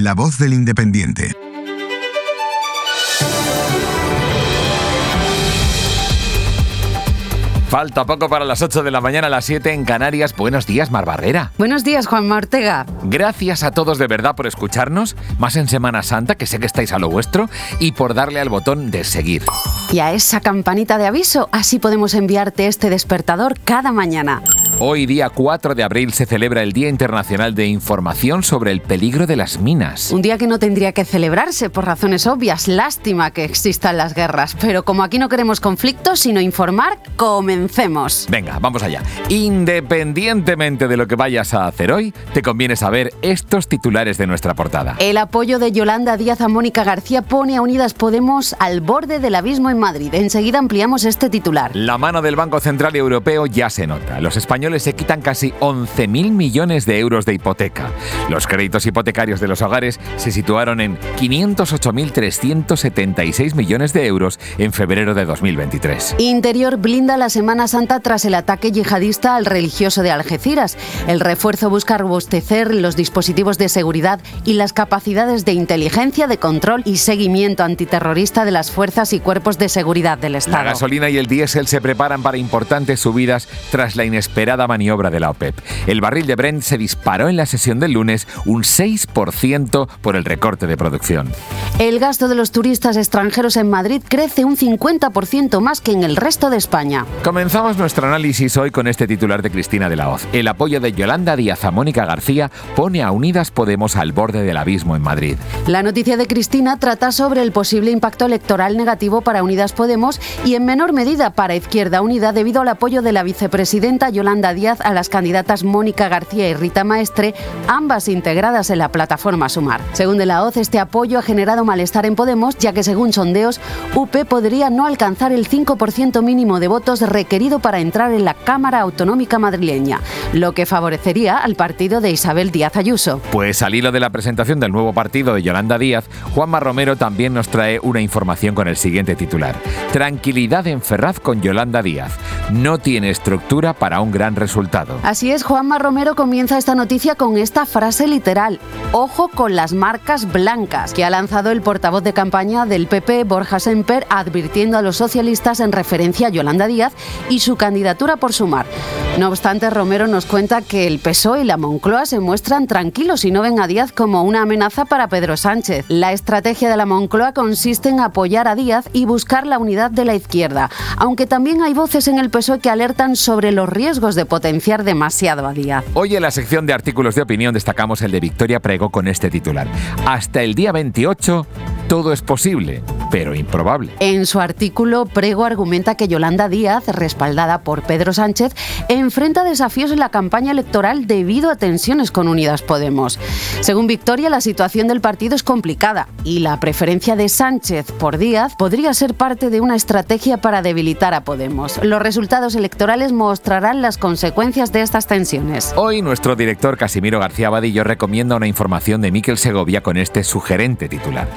La voz del independiente. Falta poco para las 8 de la mañana, a las 7 en Canarias. Buenos días, Mar Barrera. Buenos días, Juan Ortega. Gracias a todos de verdad por escucharnos, más en Semana Santa, que sé que estáis a lo vuestro, y por darle al botón de seguir. Y a esa campanita de aviso, así podemos enviarte este despertador cada mañana. Hoy, día 4 de abril, se celebra el Día Internacional de Información sobre el peligro de las minas. Un día que no tendría que celebrarse por razones obvias. Lástima que existan las guerras. Pero como aquí no queremos conflictos, sino informar, comencemos. Venga, vamos allá. Independientemente de lo que vayas a hacer hoy, te conviene saber estos titulares de nuestra portada. El apoyo de Yolanda Díaz a Mónica García pone a Unidas Podemos al borde del abismo en Madrid. Enseguida ampliamos este titular. La mano del Banco Central Europeo ya se nota. Los españoles se quitan casi 11.000 millones de euros de hipoteca. Los créditos hipotecarios de los hogares se situaron en 508.376 millones de euros en febrero de 2023. Interior blinda la Semana Santa tras el ataque yihadista al religioso de Algeciras. El refuerzo busca robustecer los dispositivos de seguridad y las capacidades de inteligencia, de control y seguimiento antiterrorista de las fuerzas y cuerpos de seguridad del Estado. La gasolina y el diésel se preparan para importantes subidas tras la inesperada maniobra de la OPEP. El barril de Brent se disparó en la sesión del lunes un 6% por el recorte de producción. El gasto de los turistas extranjeros en Madrid crece un 50% más que en el resto de España. Comenzamos nuestro análisis hoy con este titular de Cristina de la Hoz. El apoyo de Yolanda Díaz a Mónica García pone a Unidas Podemos al borde del abismo en Madrid. La noticia de Cristina trata sobre el posible impacto electoral negativo para Unidas Podemos y en menor medida para Izquierda Unida debido al apoyo de la vicepresidenta Yolanda Díaz a las candidatas Mónica García y Rita Maestre, ambas integradas en la plataforma Sumar. Según de la OZ, este apoyo ha generado malestar en Podemos, ya que según sondeos, UP podría no alcanzar el 5% mínimo de votos requerido para entrar en la Cámara Autonómica madrileña, lo que favorecería al partido de Isabel Díaz Ayuso. Pues al hilo de la presentación del nuevo partido de Yolanda Díaz, Juanma Romero también nos trae una información con el siguiente titular. Tranquilidad en Ferraz con Yolanda Díaz. No tiene estructura para un gran resultado. Así es, Juanma Romero comienza esta noticia con esta frase literal. Ojo con las marcas blancas, que ha lanzado el portavoz de campaña del PP, Borja Semper, advirtiendo a los socialistas en referencia a Yolanda Díaz y su candidatura por sumar. No obstante, Romero nos cuenta que el PSOE y la Moncloa se muestran tranquilos y no ven a Díaz como una amenaza para Pedro Sánchez. La estrategia de la Moncloa consiste en apoyar a Díaz y buscar la unidad de la izquierda, aunque también hay voces en el PSOE que alertan sobre los riesgos de potenciar demasiado a Díaz. Hoy en la sección de artículos de opinión destacamos el de Victoria Prego con este titular. Hasta el día 28 todo es posible, pero improbable. En su artículo, Prego argumenta que Yolanda Díaz, respaldada por Pedro Sánchez, enfrenta desafíos en la campaña electoral debido a tensiones con Unidas Podemos. Según Victoria, la situación del partido es complicada y la preferencia de Sánchez por Díaz podría ser parte de una estrategia para debilitar a Podemos. Los resultados electorales mostrarán las consecuencias de estas tensiones. Hoy nuestro director Casimiro García Badillo recomienda una información de Miquel Segovia con este sugerente titular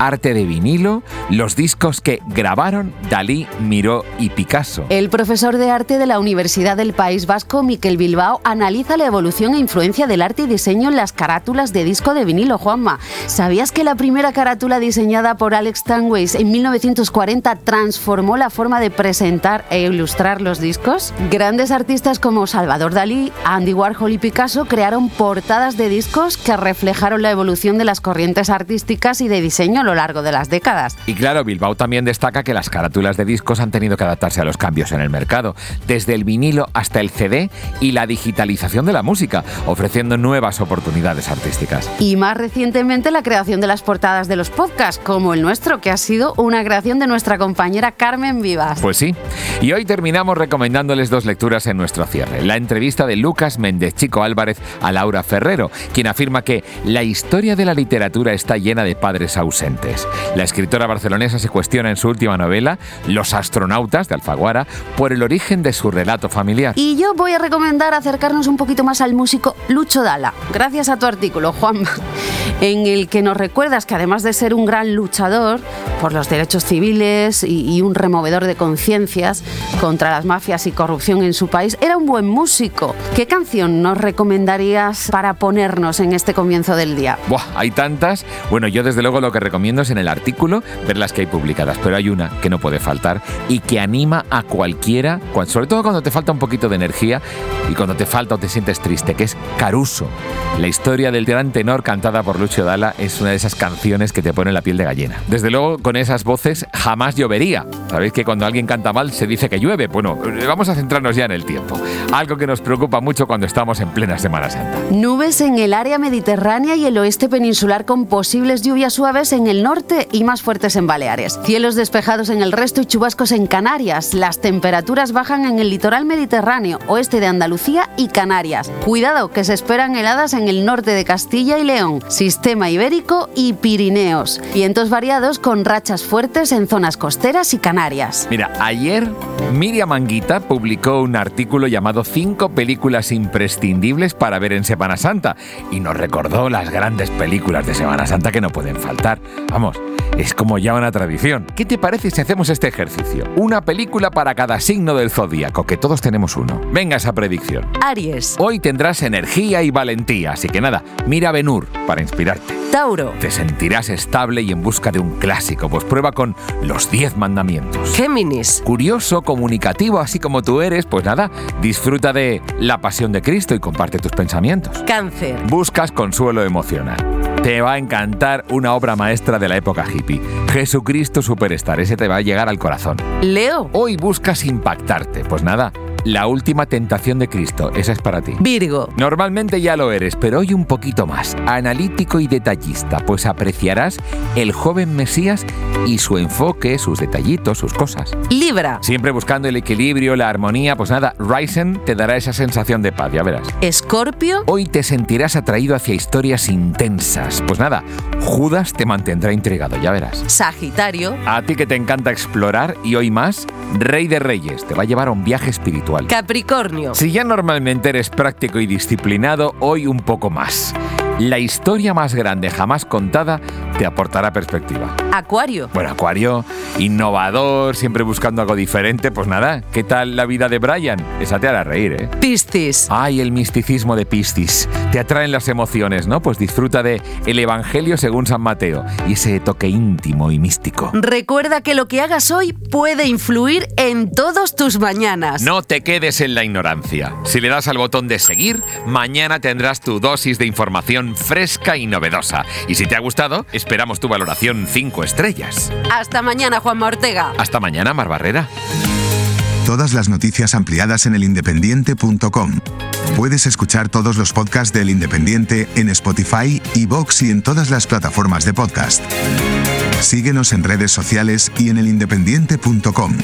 arte de vinilo, los discos que grabaron Dalí, Miró y Picasso. El profesor de arte de la Universidad del País Vasco, Miquel Bilbao, analiza la evolución e influencia del arte y diseño en las carátulas de disco de vinilo, Juanma. ¿Sabías que la primera carátula diseñada por Alex Tanways en 1940 transformó la forma de presentar e ilustrar los discos? Grandes artistas como Salvador Dalí, Andy Warhol y Picasso crearon portadas de discos que reflejaron la evolución de las corrientes artísticas y de diseño lo largo de las décadas. Y claro, Bilbao también destaca que las carátulas de discos han tenido que adaptarse a los cambios en el mercado, desde el vinilo hasta el CD y la digitalización de la música, ofreciendo nuevas oportunidades artísticas. Y más recientemente la creación de las portadas de los podcasts, como el nuestro, que ha sido una creación de nuestra compañera Carmen Vivas. Pues sí. Y hoy terminamos recomendándoles dos lecturas en nuestro cierre. La entrevista de Lucas Méndez Chico Álvarez a Laura Ferrero, quien afirma que la historia de la literatura está llena de padres ausentes la escritora barcelonesa se cuestiona en su última novela, Los astronautas de Alfaguara, por el origen de su relato familiar. Y yo voy a recomendar acercarnos un poquito más al músico Lucho Dala, gracias a tu artículo, Juan. en el que nos recuerdas que además de ser un gran luchador por los derechos civiles y, un removedor de conciencias contra las mafias y corrupción en su país, era un buen músico. ¿Qué canción nos recomendarías para ponernos en este comienzo del día? Buah, hay tantas. Bueno, yo desde luego lo que recomiendo es en el artículo ver las que hay publicadas, pero hay una que no puede faltar y que anima a cualquiera, sobre todo cuando te falta un poquito de energía y cuando te falta o te sientes triste, que es Caruso. La historia del gran tenor cantada por Lucio Dalla es una de esas canciones que te pone la piel de gallina. Desde luego, con esas voces jamás llovería. Sabéis que cuando alguien canta mal se dice que llueve. Bueno, vamos a centrarnos ya en el tiempo. Algo que nos preocupa mucho cuando estamos en plena Semana Santa. Nubes en el área mediterránea y el oeste peninsular con posibles lluvias suaves en el norte y más fuertes en Baleares. Cielos despejados en el resto y chubascos en Canarias. Las temperaturas bajan en el litoral mediterráneo, oeste de Andalucía y Canarias. Cuidado que se esperan heladas en el norte de Castilla y León, sistema ibérico y Pirineos. Vientos variados con rachas fuertes en zonas costeras y Canarias. Mira, ayer Miriam Anguita publicó un artículo llamado Cinco películas imprescindibles para ver en Semana Santa y nos recordó las grandes películas de Semana Santa que no pueden faltar. Vamos, es como ya una tradición. ¿Qué te parece si hacemos este ejercicio? Una película para cada signo del zodíaco, que todos tenemos uno. Venga esa predicción. Aries. Hoy tendrás energía y valentía, así que nada, mira Benur para inspirarte. Tauro. Te sentirás estable y en busca de un clásico, pues prueba con los 10 mandamientos. Géminis. Curioso, comunicativo, así como tú eres, pues nada, disfruta de la pasión de Cristo y comparte tus pensamientos. Cáncer. Buscas consuelo emocional. Te va a encantar una obra maestra de la época hippie. Jesucristo Superstar, ese te va a llegar al corazón. Leo. Hoy buscas impactarte. Pues nada, la última tentación de Cristo, esa es para ti. Virgo. Normalmente ya lo eres, pero hoy un poquito más. Analítico y detallista, pues apreciarás el joven Mesías y su enfoque, sus detallitos, sus cosas. Libra. Siempre buscando el equilibrio, la armonía, pues nada, Ryzen te dará esa sensación de paz, ya verás. Escorpio. Hoy te sentirás atraído hacia historias intensas. Pues nada, Judas te mantendrá intrigado, ya verás. Sagitario. A ti que te encanta explorar y hoy más, Rey de Reyes, te va a llevar a un viaje espiritual Capricornio. Si ya normalmente eres práctico y disciplinado, hoy un poco más. La historia más grande jamás contada te aportará perspectiva. Acuario. Bueno, Acuario, innovador, siempre buscando algo diferente, pues nada, ¿qué tal la vida de Brian? Esa te hará reír, ¿eh? Piscis. Ay, el misticismo de Piscis. Te atraen las emociones, ¿no? Pues disfruta de el Evangelio según San Mateo y ese toque íntimo y místico. Recuerda que lo que hagas hoy puede influir en todos tus mañanas. No te quedes en la ignorancia. Si le das al botón de seguir, mañana tendrás tu dosis de información fresca y novedosa. Y si te ha gustado, esperamos tu valoración 5 estrellas. Hasta mañana, Juan Ortega. Hasta mañana, Mar Barrera. Todas las noticias ampliadas en elindependiente.com. Puedes escuchar todos los podcasts del Independiente en Spotify, Vox y en todas las plataformas de podcast. Síguenos en redes sociales y en elindependiente.com.